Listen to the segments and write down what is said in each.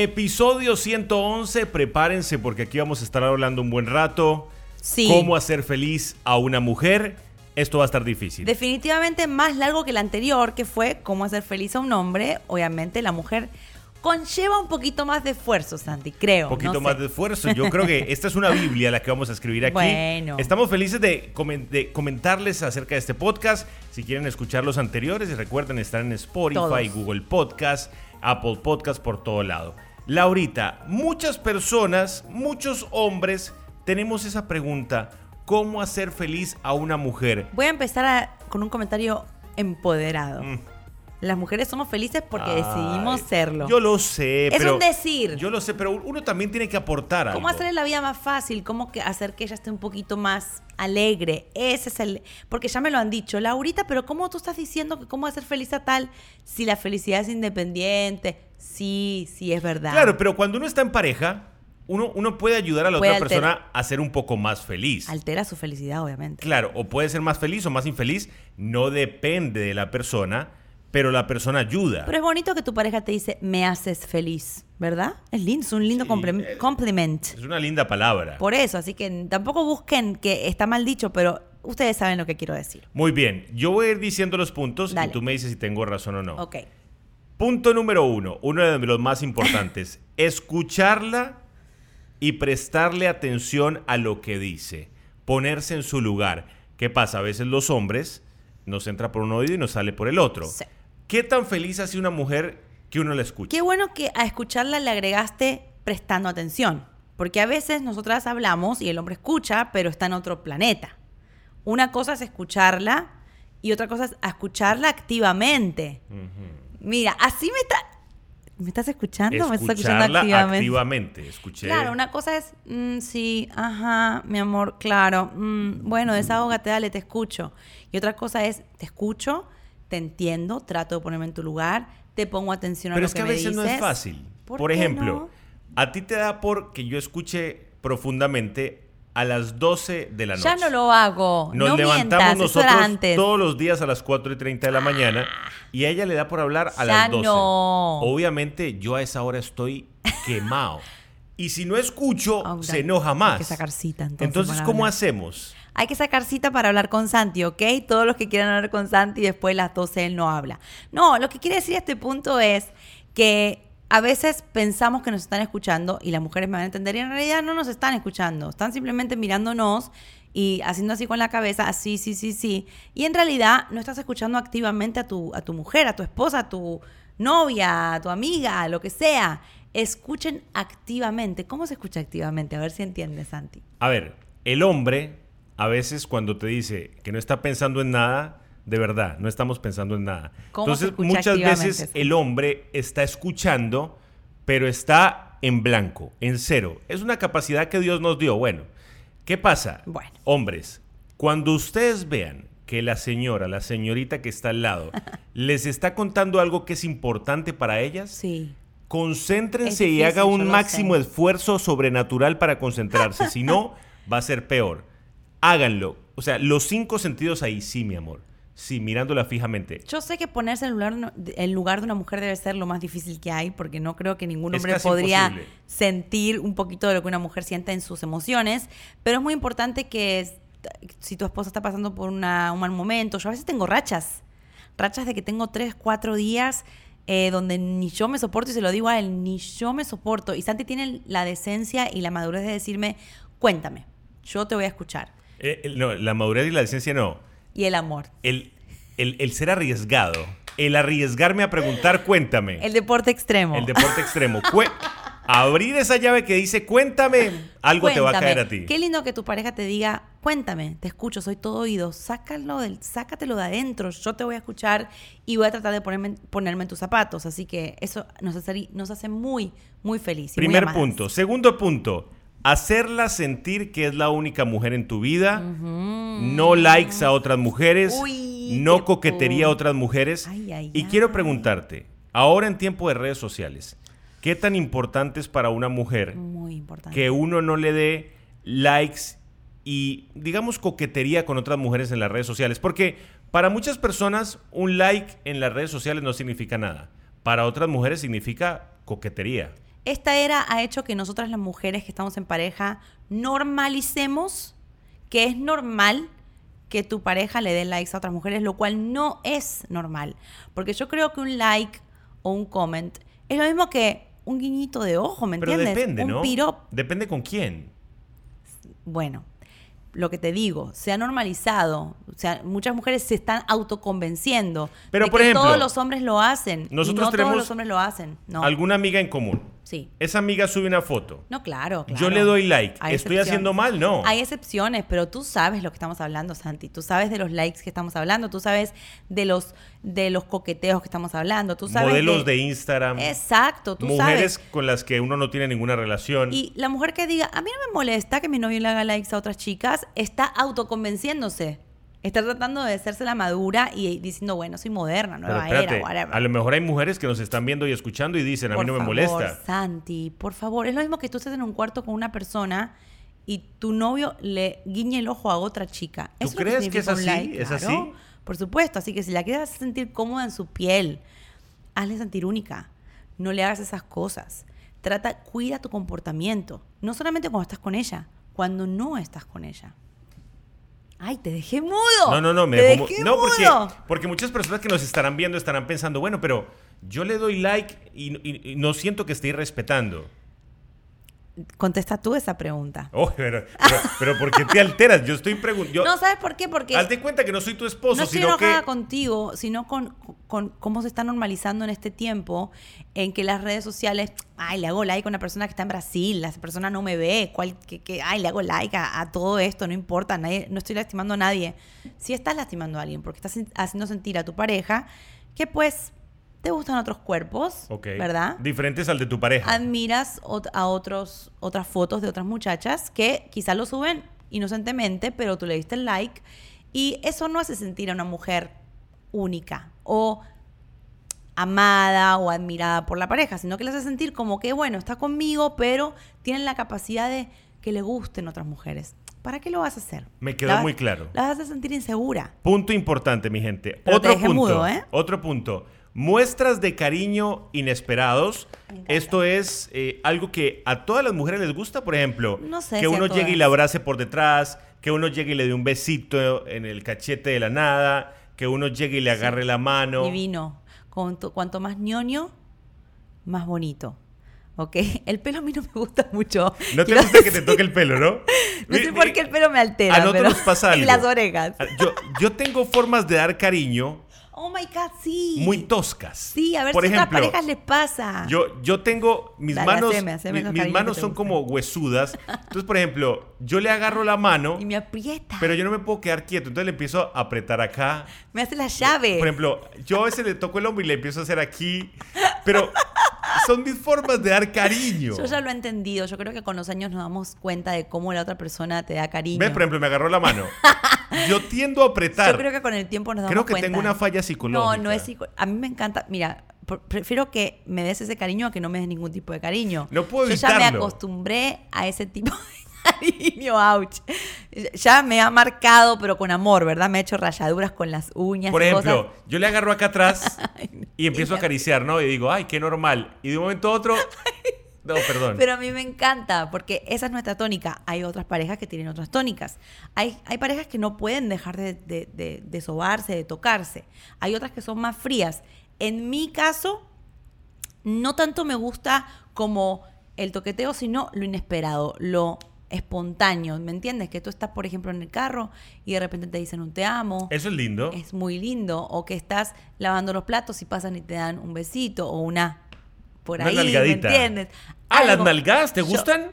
Episodio 111, prepárense porque aquí vamos a estar hablando un buen rato. Sí. Cómo hacer feliz a una mujer. Esto va a estar difícil. Definitivamente más largo que el anterior, que fue cómo hacer feliz a un hombre. Obviamente la mujer conlleva un poquito más de esfuerzo, Santi, creo. Un poquito no más de esfuerzo. Yo creo que esta es una Biblia la que vamos a escribir aquí. Bueno. Estamos felices de, comen- de comentarles acerca de este podcast. Si quieren escuchar los anteriores, recuerden estar en Spotify, Todos. Google Podcast, Apple Podcast, por todo lado. Laurita, muchas personas, muchos hombres, tenemos esa pregunta. ¿Cómo hacer feliz a una mujer? Voy a empezar a- con un comentario empoderado. Mm. Las mujeres somos felices porque Ay, decidimos serlo. Yo lo sé, Es pero... un decir. Yo lo sé, pero uno también tiene que aportar algo. ¿Cómo hacerle la vida más fácil? ¿Cómo que hacer que ella esté un poquito más alegre? Ese es el... Porque ya me lo han dicho, Laurita, pero ¿cómo tú estás diciendo que cómo hacer feliz a tal si la felicidad es independiente? Sí, sí, es verdad. Claro, pero cuando uno está en pareja, uno, uno puede ayudar a la Puede otra persona a ser un poco más feliz. Altera su felicidad, obviamente. Claro, o puede ser más feliz o más infeliz, no depende de la persona, pero la persona ayuda. Pero es bonito que tu pareja te dice, me haces feliz, ¿verdad? Es lindo, es un lindo Sí, complem- eh, compliment. Es una linda palabra. Por eso, así que tampoco busquen que está mal dicho, pero ustedes saben lo que quiero decir. Muy bien, yo voy a ir diciendo los puntos Dale. y tú me dices si tengo razón o no. Ok. Punto número uno, uno de los más importantes, escucharla y prestarle atención a lo que dice, ponerse en su lugar. ¿Qué pasa? A veces los hombres nos entra por un oído y nos sale por el otro. Sí. ¿Qué tan feliz hace una mujer que uno la escucha? Qué bueno que a escucharla le agregaste prestando atención, porque a veces nosotras hablamos y el hombre escucha, pero está en otro planeta. Una cosa es escucharla y otra cosa es escucharla activamente. Mira, así me está... ¿Me estás escuchando? ¿Me estás escuchando Escucharla activamente? activamente. Escuché. Claro, una cosa es, mm, sí, ajá, mi amor, claro, mm, bueno, desahógate, dale, te escucho. Y otra cosa es, te escucho, te entiendo, trato de ponerme en tu lugar, te pongo atención a Pero lo es que que a me veces no es dices. fácil. ¿Por Por, ejemplo, no? a ti te da por que yo escuche profundamente a las 12 de la noche. Ya no lo hago, Nos no levantamos mientas, nosotros antes. todos los días a las 4 y 30 de la mañana y a ella le da por hablar a Ya las 12. no. Obviamente yo a esa hora estoy quemado. Y si no escucho, Ah, se enoja más. Hay que sacar cita, entonces, Entonces, ¿cómo hablar. hacemos? Hay que sacar cita para hablar con Santi, ¿ok? Todos los que quieran hablar con Santi, después de las 12 él no habla. No, lo que quiere decir este punto es que a veces pensamos que nos están escuchando y las mujeres me van a entender y en realidad no nos están escuchando. Están simplemente mirándonos y haciendo así con la cabeza, así, sí, sí, sí. Y en realidad no estás escuchando activamente a tu, a tu mujer, a tu esposa, a tu novia, a tu amiga, a lo que sea. Escuchen activamente. ¿Cómo se escucha activamente? A ver si entiendes, Santi. A ver, el hombre a veces cuando te dice que no está pensando en nada, de verdad, no estamos pensando en nada. ¿Cómo se Entonces, muchas veces el hombre está escuchando, pero está en blanco, en cero. Es una capacidad que Dios nos dio. Bueno, ¿qué pasa? Bueno. Hombres, cuando ustedes vean que la señora, la señorita que está al lado, les está contando algo que es importante para ellas, Sí. concéntrense y haga un máximo sé. esfuerzo sobrenatural para concentrarse. si no, va a ser peor. Háganlo. O sea, los cinco sentidos ahí, sí, mi amor. Sí, mirándola fijamente. Yo sé que ponerse en lugar, en lugar de una mujer debe ser lo más difícil que hay, porque no creo que ningún hombre podría imposible. sentir un poquito de lo que una mujer siente en sus emociones, pero es muy importante que si tu esposa está pasando por una- un mal momento, yo a veces tengo rachas, rachas de que tengo tres, cuatro días eh, donde ni yo me soporto y se lo digo a él, ni yo me soporto. Y Santi tiene la decencia y la madurez de decirme, cuéntame, yo te voy a escuchar. Eh, no, la madurez y la decencia no. Y el amor. El, el- el ser arriesgado. El arriesgarme a preguntar, cuéntame. El deporte extremo. El deporte extremo. Abrir esa llave que dice, cuéntame, algo te va a caer a ti. Qué lindo que tu pareja te diga, cuéntame, te escucho, soy todo oído, sácalo del, sácatelo de adentro, yo te voy a escuchar y voy a tratar de ponerme, ponerme en tus zapatos. Así que eso nos hace, nos hace muy, muy feliz. muy Primer punto. Segundo punto. Hacerla sentir que es la única mujer en tu vida. No likes a otras mujeres. Uy, no coquetería a otras mujeres. Ay, ay, y quiero preguntarte, ahora en tiempo de redes sociales, ¿qué tan importante es para una mujer Muy que uno no le dé likes y, digamos, coquetería con otras mujeres en las redes sociales? Porque para muchas personas un like en las redes sociales no significa nada. Para otras mujeres significa coquetería. Esta era ha hecho que nosotras las mujeres que estamos en pareja normalicemos que es normal que tu pareja le dé likes a otras mujeres, lo cual no es normal. Porque yo creo que un like o un comment es lo mismo que un guiñito de ojo, ¿me Pero entiendes? depende, un ¿no? Depende con quién. Bueno, lo que te digo, se ha normalizado. O sea, muchas mujeres se están autoconvenciendo. Pero, de por que ejemplo, todos los hombres lo hacen. y nosotros no tenemos todos los hombres lo hacen. No. Alguna amiga en común. Sí. Esa amiga sube una foto. No, claro, claro. Yo le doy like. Hay ¿Estoy haciendo mal? No. Hay excepciones, pero tú sabes lo que estamos hablando, Santi. Tú sabes de los likes que estamos hablando. Tú sabes de los, de los coqueteos que estamos hablando. Tú sabes Modelos de, Instagram. Exacto, tú mujeres sabes. con las que uno no tiene ninguna relación. Y la mujer que diga, a mí no me molesta que mi novio le haga likes a otras chicas, está autoconvenciéndose. Está tratando de hacerse la madura y diciendo, bueno, soy moderna, Pero nueva espérate, era, whatever. a lo mejor hay mujeres que nos están viendo y escuchando y dicen, a mí no me favor, molesta. Santi, por favor. Es lo mismo que tú estés en un cuarto con una persona y tu novio le guiñe el ojo a otra chica. ¿Tú Eso crees que es así? like, ¿Es claro. así? Por supuesto. Así que si la quieres hacer sentir cómoda en su piel, hazle sentir única. No le hagas esas cosas. Trata, cuida tu comportamiento. No solamente cuando estás con ella, cuando no estás con ella. Ay, te dejé mudo. No, no, no, me dejó mu- dejé No, porque, mudo. porque muchas personas que nos estarán viendo estarán pensando, bueno, pero yo le doy like y, y- y no siento que esté irrespetando. Contesta tú esa pregunta. Oh, pero, pero, pero ¿por qué te alteras? Yo estoy preguntando. No, ¿sabes por qué? Porque Hazte cuenta que no soy tu esposo, no sino que. contigo, sino con, con cómo se está normalizando en este tiempo en que las redes sociales, ay, le hago like a una persona que está en Brasil, esa persona no me ve, cuál, que, que, ay, le hago like a, a todo esto, no importa, nadie, no estoy lastimando a nadie. Si estás lastimando a alguien porque estás haciendo sentir a tu pareja que pues te gustan otros cuerpos, Ok. ¿verdad? Diferentes al de tu pareja. admiras ot- a otros, otras fotos de otras muchachas que quizás lo suben inocentemente, pero tú le diste el like y eso no hace sentir a una mujer única o amada o admirada por la pareja, sino que le hace sentir como que, bueno, está conmigo, pero tienen la capacidad de que le gusten otras mujeres. ¿Para qué lo vas a hacer? Me quedó La muy claro. La vas a sentir insegura. Punto importante, mi gente. Pero te otro punto. mudo, ¿eh? Otro punto. Muestras de cariño inesperados. Esto es eh, algo que a todas las mujeres les gusta, por ejemplo. No sé que si uno llegue y le abrace por detrás, que uno llegue y le dé un besito en el cachete de la nada, que uno llegue y le agarre la mano. Divino. Cuanto, cuanto más ñoño, más bonito. ¿Ok? El pelo a mí no me gusta mucho. No te gusta que te toque el pelo, ¿no? No sé por qué el pelo me altera. A nosotros pero- nos pasa algo. Y las orejas. Yo, yo tengo formas de dar cariño Oh my God, sí. muy toscas. Sí, a ver Por si a otras parejas les pasa. Yo, yo tengo mis Dale, manos, haceme, haceme mi- esos mis manos son como huesudas. Entonces, por ejemplo, yo le agarro la mano, y me aprieta. pero yo no me puedo quedar quieto. Entonces le empiezo a apretar acá. me hace la llave. Por ejemplo, yo a veces le toco el hombro y le empiezo a hacer aquí. Pero son mis formas de dar cariño. Yo ya lo he entendido. Yo creo que con los años nos damos cuenta de cómo la otra persona te da cariño. ¿Ves? Por ejemplo, me agarró la mano. Yo tiendo a apretar. Yo creo que con el tiempo nos damos Creo que cuenta. tengo una falla psicológica. No, no es psico- A mí me encanta. Mira, prefiero que me des ese cariño a que no me des ningún tipo de cariño. No puedo Yo ya me evitarlo. acostumbré a ese tipo de cariño, ouch. Ya me ha marcado, pero con amor, ¿verdad? Me ha hecho rayaduras con las uñas. Por ejemplo, cosas. yo le agarro acá atrás y empiezo a acariciar, ¿no? Y digo, ay, qué normal. Y de un momento a otro. No, perdón. Pero a mí me encanta, porque esa es nuestra tónica. Hay otras parejas que tienen otras tónicas. Hay, hay parejas que no pueden dejar de, de, de- de sobarse, de tocarse. Hay otras que son más frías. En mi caso, no tanto me gusta como el toqueteo, sino lo inesperado, lo espontáneo. ¿Me entiendes? Que tú estás, por ejemplo, en el carro y de repente te dicen un te amo. Eso es lindo. Es muy lindo. O que estás lavando los platos y pasan y te dan un besito o una por Una ahí, ¿me nalgadita. entiendes? Ah, ¿las nalgadas te Yo- Mm. gustan?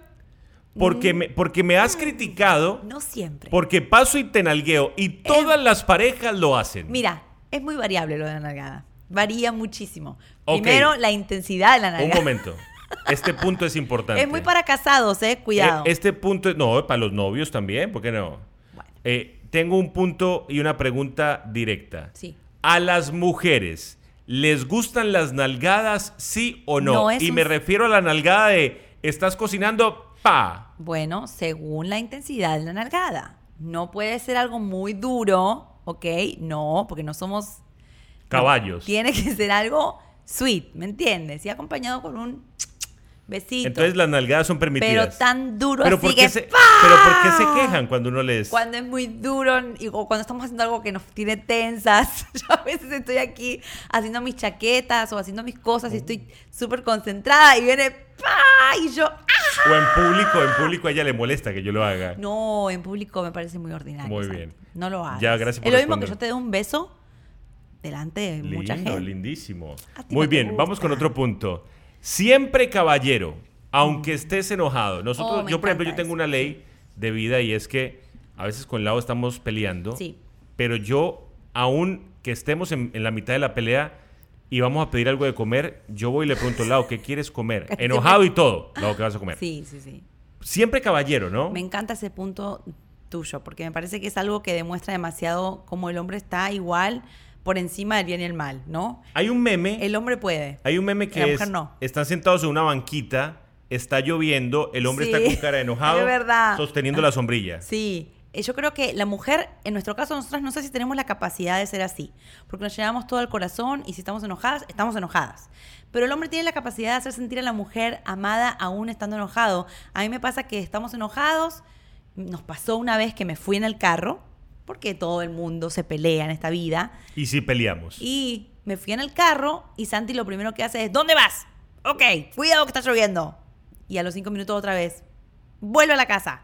Porque me, porque me has criticado, No siempre. porque paso y te nalgueo, y todas las parejas lo hacen. Mira, es muy variable lo de la nalgada. Varía muchísimo. Primero, la intensidad de la Un nalgada. momento. Este punto es importante. Es muy para casados, eh. Cuidado. Eh, Este punto, es- no, para los novios también, ¿por qué no? Bueno. Eh, tengo un punto y una pregunta directa. Sí. A las mujeres, ¿les gustan las nalgadas, sí o no? No es y un- me refiero a la nalgada de, estás cocinando, pa. Bueno, según la intensidad de la nalgada. No puede ser algo muy duro, ¿ok? No, porque no somos... Caballos. Tiene que ser algo sweet, ¿me entiendes? Y acompañado con un... Entonces las nalgadas son permitidas. pero tan duro pero así ¿por qué se, pero ¿por qué se quejan cuando uno les... Cuando es muy duro y- o cuando estamos haciendo algo que nos tiene tensas. Yo a veces estoy aquí haciendo mis chaquetas o haciendo mis cosas y estoy súper concentrada y viene ¡pa! y yo ¡ah! O en público, en público a ella le molesta que yo lo haga. No, en público me parece muy ordinario. Muy Santi. bien. No lo hagas. Ya, gracias por Es lo mismo que yo te dé un beso delante de mucha gente. lindísimo. Muy no bien, vamos con otro punto. Siempre caballero, aunque estés enojado. Nosotros, Oh, yo por ejemplo, yo tengo eso. una ley de vida y es que a veces con Lau estamos peleando, Sí. pero yo, aún que estemos en, en la mitad de la pelea y vamos a pedir algo de comer, yo voy y le pregunto, Lau, ¿qué quieres comer? Enojado y todo, Lau, ¿qué vas a comer? Sí, sí, sí. Siempre caballero, ¿no? Me encanta ese punto tuyo, porque me parece que es algo que demuestra demasiado cómo el hombre está igual por encima del bien y el mal, ¿no? Hay un meme. El hombre puede. Hay un meme La que es, mujer no. están sentados en una banquita, está lloviendo, el hombre Sí, está con cara de enojado, es verdad. sosteniendo la sombrilla. Sí, eh, yo creo que la mujer, en nuestro caso, nosotras no sé si tenemos la capacidad de ser así, porque nos llenamos todo el corazón y si estamos enojadas, estamos enojadas. Pero el hombre tiene la capacidad de hacer sentir a la mujer amada aún estando enojado. A mí me pasa que estamos enojados, nos pasó una vez que me fui en el carro, porque todo el mundo se pelea en esta vida, Y si peleamos. y me fui en el carro y Santi lo primero que hace es, ¿dónde vas? Ok, cuidado que está lloviendo. Y a los cinco minutos otra vez, vuelve a la casa.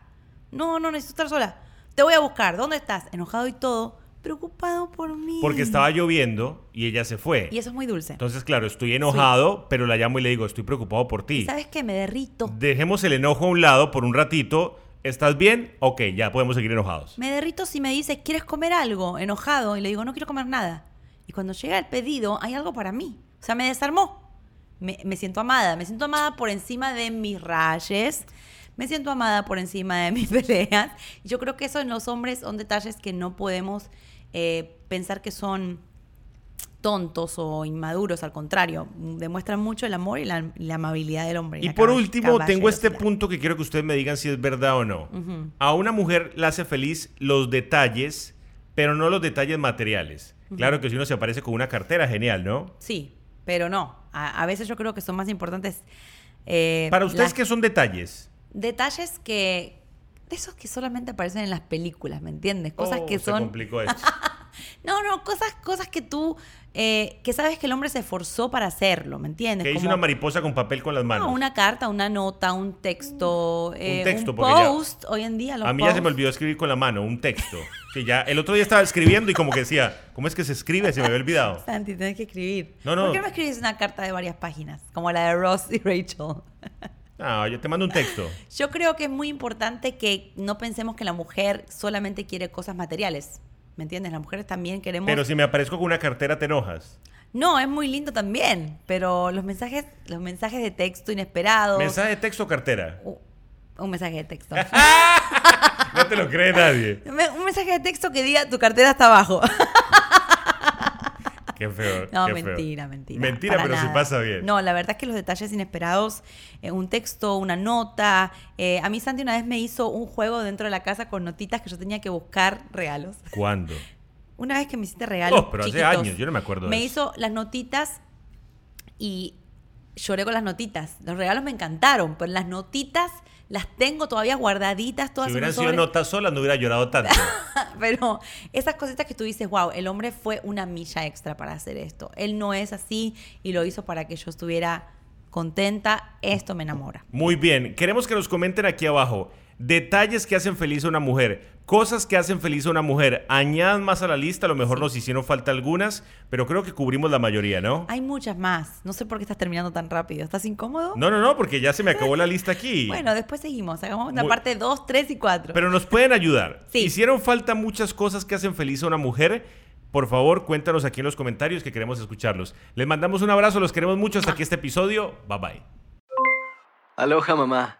No, no, necesito estar sola. Te voy a buscar. ¿Dónde estás? Enojado y todo, preocupado por mí. Porque estaba lloviendo y ella se fue. Y eso es muy dulce. Entonces, claro, estoy enojado, pero la llamo y le digo, estoy preocupado por ti. ¿Y sabes qué? Me derrito. Dejemos el enojo a un lado por un ratito. ¿Estás bien? Ok, ya podemos seguir enojados. Me derrito si me dice, ¿quieres comer algo? Enojado. Y le digo, no quiero comer nada. Y cuando llega el pedido, hay algo para mí. O sea, me desarmó. Me, me siento amada. Me siento amada por encima de mis rayes. Me siento amada por encima de mis peleas. Yo creo que eso en los hombres son detalles que no podemos eh, pensar que son tontos o inmaduros. Al contrario, demuestran mucho el amor y la, la amabilidad del hombre. Y la por último, tengo este punto que quiero que ustedes me digan si es verdad o no. A una mujer le hace feliz los detalles, pero no los detalles materiales. Claro que si uno se aparece con una cartera, genial, ¿no? Sí, pero no. A, a veces yo creo que son más importantes. eh, Para ustedes, las- ¿qué son detalles? Detalles que. De esos que solamente aparecen en las películas, ¿me entiendes? Cosas Oh, que se son. complicó esto. No, no, cosas, cosas que tú. eh, que sabes que el hombre se esforzó para hacerlo, ¿me entiendes? Que hizo una mariposa con papel con las manos. no, una carta, una nota, un texto, eh, un, texto, porque ya- post. Hoy en día los A mí ya se me olvidó escribir con la mano un texto. Que ya el otro día estaba escribiendo y como que decía, ¿cómo es que se escribe? Se me había olvidado. Santi, tenés que escribir. No, no. ¿Por qué no me escribes una carta de varias páginas? Como la de Ross y Rachel. Ah, yo te mando un texto. Yo creo que es muy importante que no pensemos que la mujer solamente quiere cosas materiales. ¿Me entiendes? Las mujeres también queremos. Pero si me aparezco con una cartera, te enojas. No, es muy lindo también. Pero los mensajes, los mensajes de texto inesperados. ¿Mensaje de texto o cartera? Uh, un mensaje de texto. No te lo cree nadie. Un mensaje de texto que diga tu cartera está abajo. Qué feo. No, qué feo. mentira, mentira. Mentira, pero se nada. pasa bien. No, la verdad es que los detalles inesperados, eh, un texto, una nota. eh, a mí Santi una vez me hizo un juego dentro de la casa con notitas que yo tenía que buscar regalos. ¿Cuándo? Una vez que me hiciste regalos. Oh, pero hace chiquitos, años, yo no me acuerdo de Me eso. hizo las notitas y lloré con las notitas. Los regalos me encantaron, pero las notitas las tengo todavía guardaditas, todas Si hubieran sido sobre. notas solas, no hubiera llorado tanto. Pero esas cositas que tú dices, wow, el hombre fue una milla extra para hacer esto. Él no es así y lo hizo para que yo estuviera contenta. Esto me enamora. Muy bien. Queremos que nos comenten aquí abajo. Detalles que hacen feliz a una mujer. Cosas que hacen feliz a una mujer. Añadan más a la lista. A lo mejor nos hicieron falta algunas, pero creo que cubrimos la mayoría, ¿no? Hay muchas más. No sé por qué estás terminando tan rápido. ¿Estás incómodo? No, no, no, porque ya se me acabó la lista aquí. Bueno, después seguimos. Hagamos una Muy- parte 2, 3 y 4. Pero nos pueden ayudar. Sí. Hicieron falta muchas cosas que hacen feliz a una mujer. Por favor, cuéntanos aquí en los comentarios que queremos escucharlos. Les mandamos un abrazo, los queremos mucho. Hasta aquí este episodio. Bye bye. Aloha mamá,